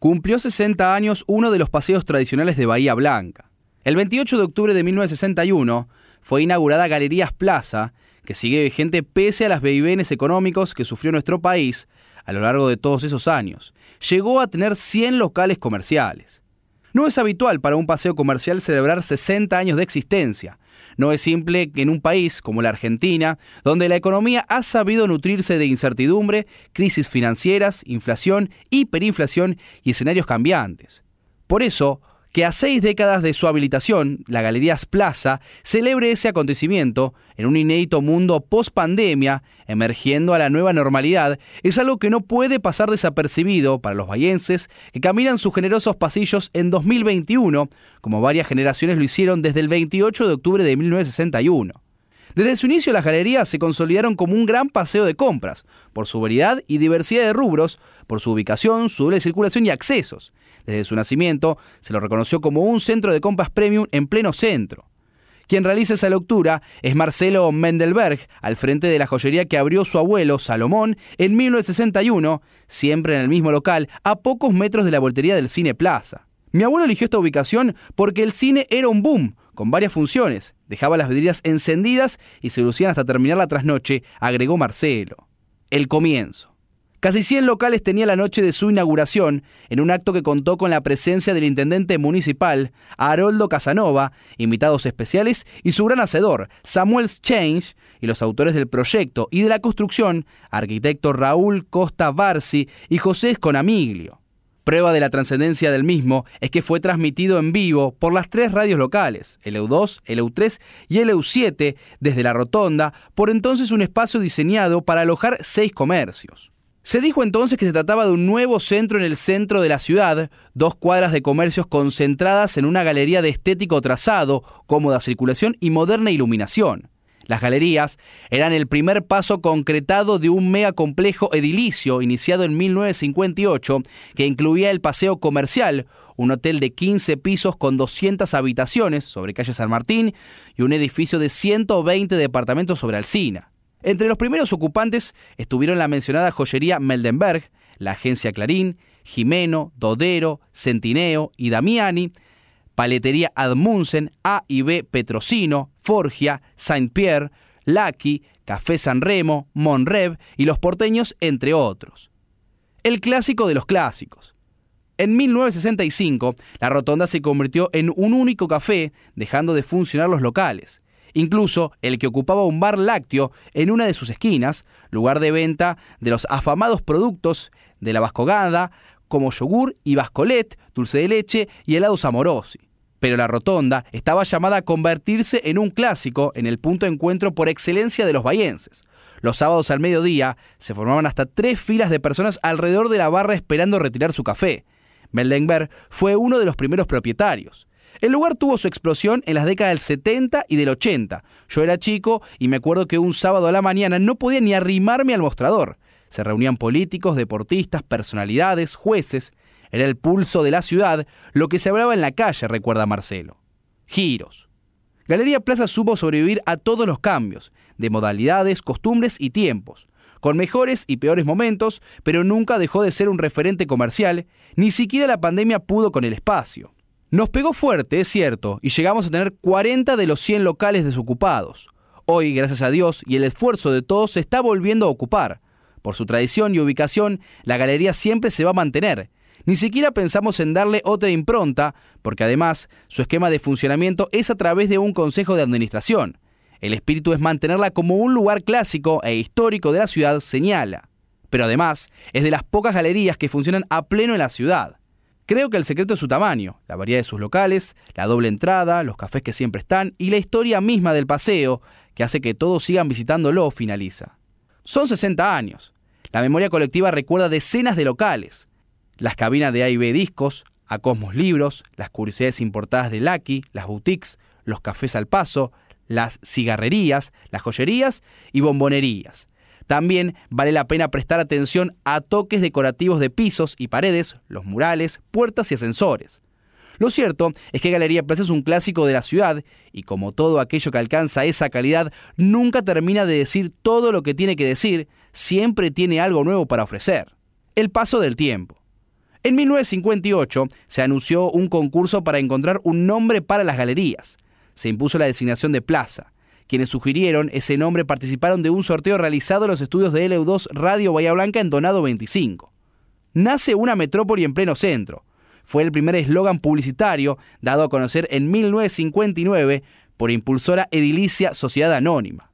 cumplió 60 años uno de los paseos tradicionales de Bahía Blanca. El 28 de octubre de 1961 fue inaugurada Galerías Plaza, que sigue vigente pese a las vaivenes económicos que sufrió nuestro país a lo largo de todos esos años. Llegó a tener 100 locales comerciales. No es habitual para un paseo comercial celebrar 60 años de existencia. No es simple que en un país como la Argentina, donde la economía ha sabido nutrirse de incertidumbre, crisis financieras, inflación, hiperinflación y escenarios cambiantes. Por eso, que a seis décadas de su habilitación, la Galerías Plaza celebre ese acontecimiento en un inédito mundo post-pandemia, emergiendo a la nueva normalidad, es algo que no puede pasar desapercibido para los bayenses que caminan sus generosos pasillos en 2021, como varias generaciones lo hicieron desde el 28 de octubre de 1961. Desde su inicio las galerías se consolidaron como un gran paseo de compras, por su variedad y diversidad de rubros, por su ubicación, su doble circulación y accesos. Desde su nacimiento se lo reconoció como un centro de compras premium en pleno centro. Quien realiza esa lectura es Marcelo Mendelberg, al frente de la joyería que abrió su abuelo Salomón en 1961, siempre en el mismo local, a pocos metros de la voltería del Cine Plaza. Mi abuelo eligió esta ubicación porque el cine era un boom, con varias funciones. Dejaba las vidrieras encendidas y se lucían hasta terminar la trasnoche, agregó Marcelo. El comienzo. Casi 100 locales tenía la noche de su inauguración, en un acto que contó con la presencia del intendente municipal, Haroldo Casanova, invitados especiales y su gran hacedor, Samuel Change, y los autores del proyecto y de la construcción, arquitecto Raúl Costa Barsi y José Esconamiglio. Prueba de la trascendencia del mismo es que fue transmitido en vivo por las tres radios locales, el EU2, el EU3 y el EU7, desde la Rotonda, por entonces un espacio diseñado para alojar seis comercios. Se dijo entonces que se trataba de un nuevo centro en el centro de la ciudad, dos cuadras de comercios concentradas en una galería de estético trazado, cómoda circulación y moderna iluminación. Las galerías eran el primer paso concretado de un mega complejo edilicio iniciado en 1958 que incluía el Paseo Comercial, un hotel de 15 pisos con 200 habitaciones sobre calle San Martín y un edificio de 120 departamentos sobre Alcina. Entre los primeros ocupantes estuvieron la mencionada joyería Meldenberg, la agencia Clarín, Jimeno, Dodero, Centineo y Damiani, Paletería Admunsen, A y B Petrosino, Forgia, Saint-Pierre, Lucky, Café San Remo, Monrev y Los Porteños, entre otros. El clásico de los clásicos. En 1965, la rotonda se convirtió en un único café, dejando de funcionar los locales. Incluso el que ocupaba un bar lácteo en una de sus esquinas, lugar de venta de los afamados productos de la Vascogada, como yogur y bascolet, dulce de leche y helados amorosi. Pero la rotonda estaba llamada a convertirse en un clásico en el punto de encuentro por excelencia de los bayenses. Los sábados al mediodía se formaban hasta tres filas de personas alrededor de la barra esperando retirar su café. Meldenberg fue uno de los primeros propietarios. El lugar tuvo su explosión en las décadas del 70 y del 80. Yo era chico y me acuerdo que un sábado a la mañana no podía ni arrimarme al mostrador. Se reunían políticos, deportistas, personalidades, jueces. Era el pulso de la ciudad, lo que se hablaba en la calle, recuerda Marcelo. Giros. Galería Plaza supo sobrevivir a todos los cambios, de modalidades, costumbres y tiempos, con mejores y peores momentos, pero nunca dejó de ser un referente comercial, ni siquiera la pandemia pudo con el espacio. Nos pegó fuerte, es cierto, y llegamos a tener 40 de los 100 locales desocupados. Hoy, gracias a Dios y el esfuerzo de todos, se está volviendo a ocupar. Por su tradición y ubicación, la galería siempre se va a mantener. Ni siquiera pensamos en darle otra impronta, porque además su esquema de funcionamiento es a través de un consejo de administración. El espíritu es mantenerla como un lugar clásico e histórico de la ciudad, señala. Pero además, es de las pocas galerías que funcionan a pleno en la ciudad. Creo que el secreto es su tamaño, la variedad de sus locales, la doble entrada, los cafés que siempre están y la historia misma del paseo, que hace que todos sigan visitándolo, finaliza. Son 60 años. La memoria colectiva recuerda decenas de locales. Las cabinas de A y B discos, a Cosmos Libros, las curiosidades importadas de Lucky, las boutiques, los cafés al paso, las cigarrerías, las joyerías y bombonerías. También vale la pena prestar atención a toques decorativos de pisos y paredes, los murales, puertas y ascensores. Lo cierto es que Galería Plaza es un clásico de la ciudad y como todo aquello que alcanza esa calidad nunca termina de decir todo lo que tiene que decir, siempre tiene algo nuevo para ofrecer. El paso del tiempo. En 1958 se anunció un concurso para encontrar un nombre para las galerías. Se impuso la designación de plaza. Quienes sugirieron ese nombre participaron de un sorteo realizado en los estudios de LU2 Radio Bahía Blanca en Donado 25. Nace una metrópoli en pleno centro. Fue el primer eslogan publicitario dado a conocer en 1959 por impulsora edilicia Sociedad Anónima.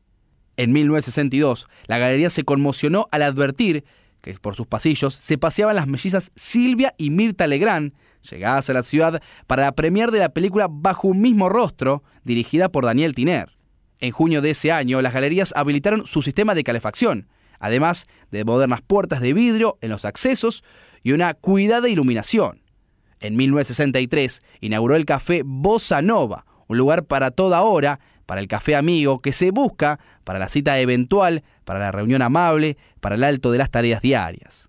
En 1962, la galería se conmocionó al advertir que por sus pasillos se paseaban las mellizas Silvia y Mirta Legrand, llegadas a la ciudad para la de la película Bajo un mismo rostro, dirigida por Daniel Tiner. En junio de ese año, las galerías habilitaron su sistema de calefacción, además de modernas puertas de vidrio en los accesos y una cuidada iluminación. En 1963 inauguró el café Bossa Nova, un lugar para toda hora, para el café amigo que se busca para la cita eventual, para la reunión amable, para el alto de las tareas diarias.